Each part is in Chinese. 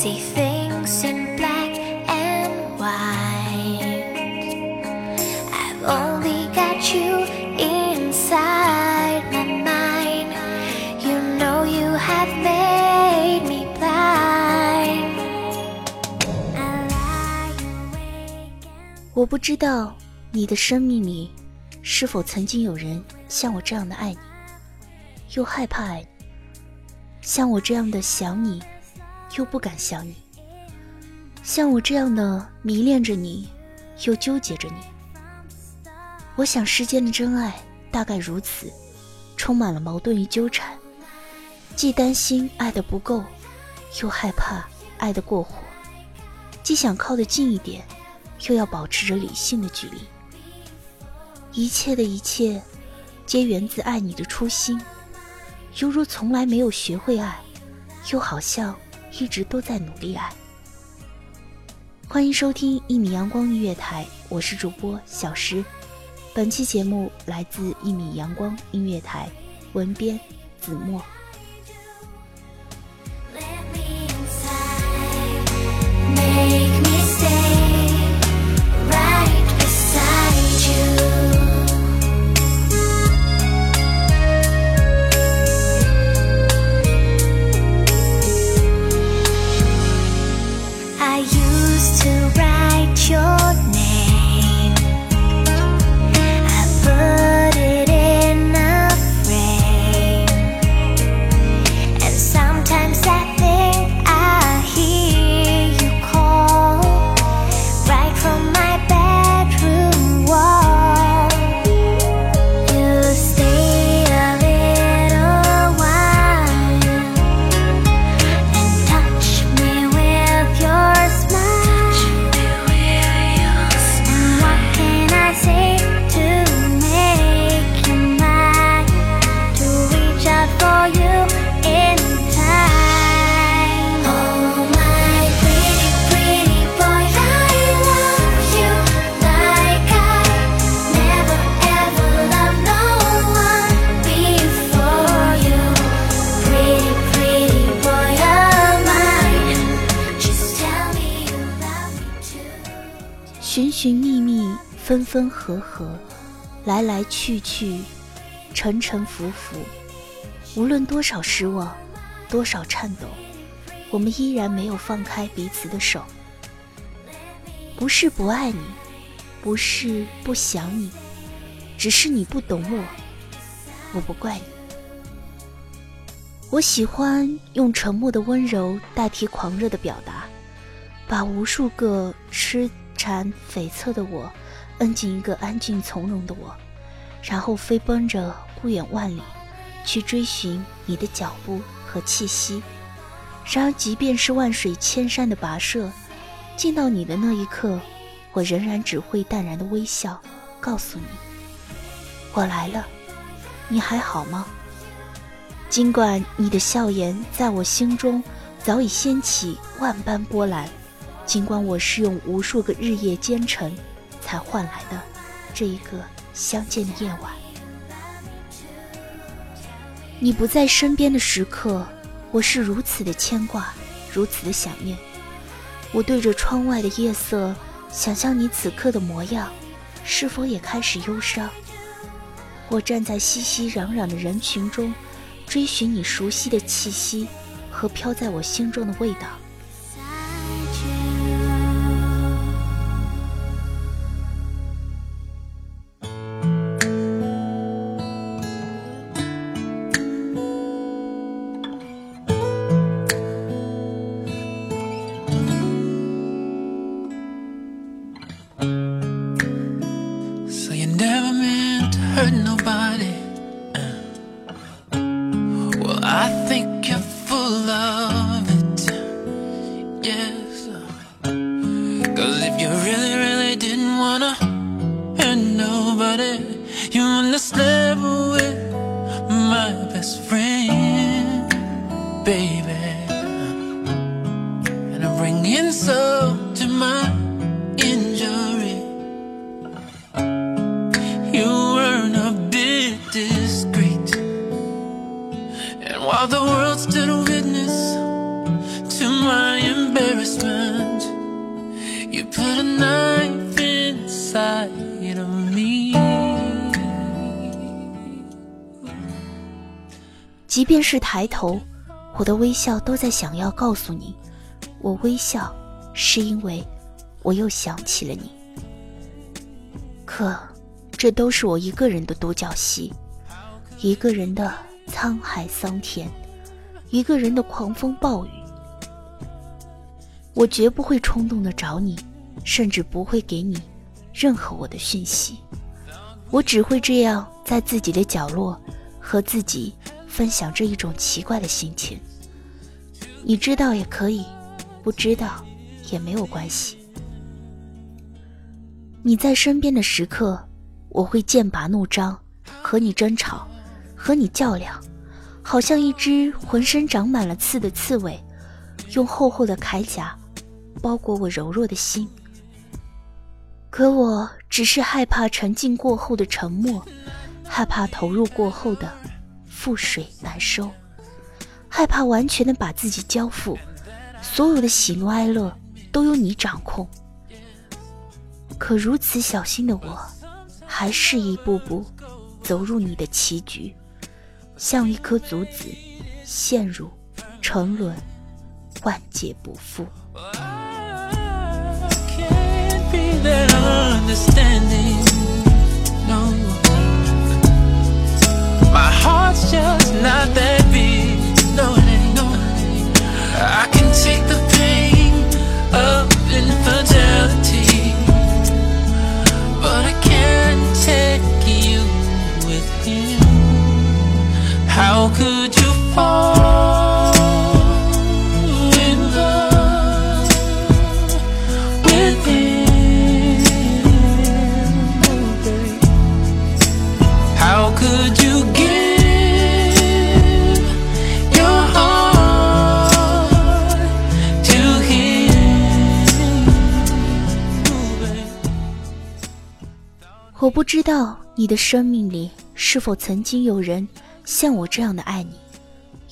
See things in black and white. I've only got you inside my mind. You know you have made me blind. I lie awake. 我不知道你的生命里是否曾经有人像我这样的爱你，又害怕爱你。像我这样的想你又不敢想你；像我这样的迷恋着你，又纠结着你。我想世间的真爱大概如此，充满了矛盾与纠缠，既担心爱的不够，又害怕爱的过火，既想靠得近一点。又要保持着理性的距离，一切的一切，皆源自爱你的初心，犹如从来没有学会爱，又好像一直都在努力爱。欢迎收听一米阳光音乐台，我是主播小诗，本期节目来自一米阳光音乐台，文编子墨。寻寻觅觅，分分合合，来来去去，沉沉浮浮。无论多少失望，多少颤抖，我们依然没有放开彼此的手。不是不爱你，不是不想你，只是你不懂我。我不怪你。我喜欢用沉默的温柔代替狂热的表达，把无数个痴。缠悱恻的我，摁进一个安静从容的我，然后飞奔着不远万里，去追寻你的脚步和气息。然而，即便是万水千山的跋涉，见到你的那一刻，我仍然只会淡然的微笑，告诉你：我来了。你还好吗？尽管你的笑颜在我心中早已掀起万般波澜，尽管我是用无数个日夜兼程才换来的这一个相见的夜晚，你不在身边的时刻，我是如此的牵挂，如此的想念。我对着窗外的夜色，想象你此刻的模样，是否也开始忧伤？我站在熙熙攘攘的人群中。追寻你熟悉的气息和飘在我心中的味道。hurt nobody. Well, I think you're full of it. Yes. Cause if you really, really didn't wanna hurt nobody, you must level with my best friend, baby. And I'm bringing so. 即便是抬头，我的微笑都在想要告诉你，我微笑是因为我又想起了你。可，这都是我一个人的独角戏，一个人的沧海桑田，一个人的狂风暴雨。我绝不会冲动的找你，甚至不会给你任何我的讯息，我只会这样在自己的角落和自己。分享这一种奇怪的心情，你知道也可以，不知道也没有关系。你在身边的时刻，我会剑拔弩张，和你争吵，和你较量，好像一只浑身长满了刺的刺猬，用厚厚的铠甲包裹我柔弱的心。可我只是害怕沉浸过后的沉默，害怕投入过后的。覆水难收，害怕完全的把自己交付，所有的喜怒哀乐都由你掌控。可如此小心的我，还是一步步走入你的棋局，像一颗卒子，陷入沉沦，万劫不复。我不知道你的生命里是否曾经有人像我这样的爱你，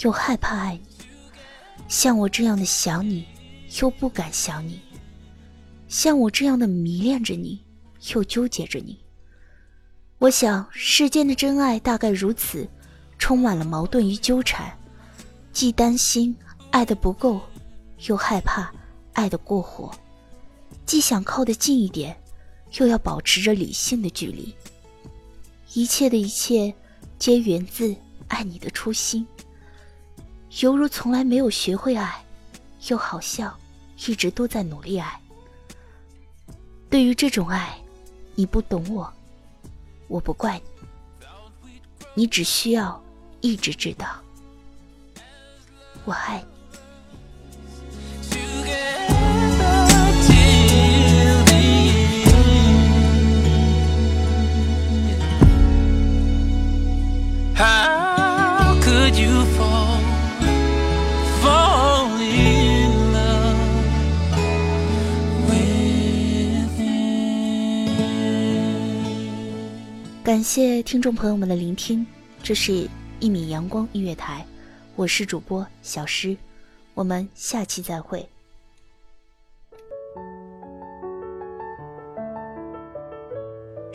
又害怕爱你；像我这样的想你，又不敢想你；像我这样的迷恋着你，又纠结着你。我想，世间的真爱大概如此，充满了矛盾与纠缠，既担心爱的不够，又害怕爱的过火，既想靠得近一点。又要保持着理性的距离，一切的一切皆源自爱你的初心，犹如从来没有学会爱，又好像一直都在努力爱。对于这种爱，你不懂我，我不怪你，你只需要一直知道，我爱你。Could you fall, fall in love with him? 感谢听众朋友们的聆听，这是一米阳光音乐台，我是主播小诗，我们下期再会。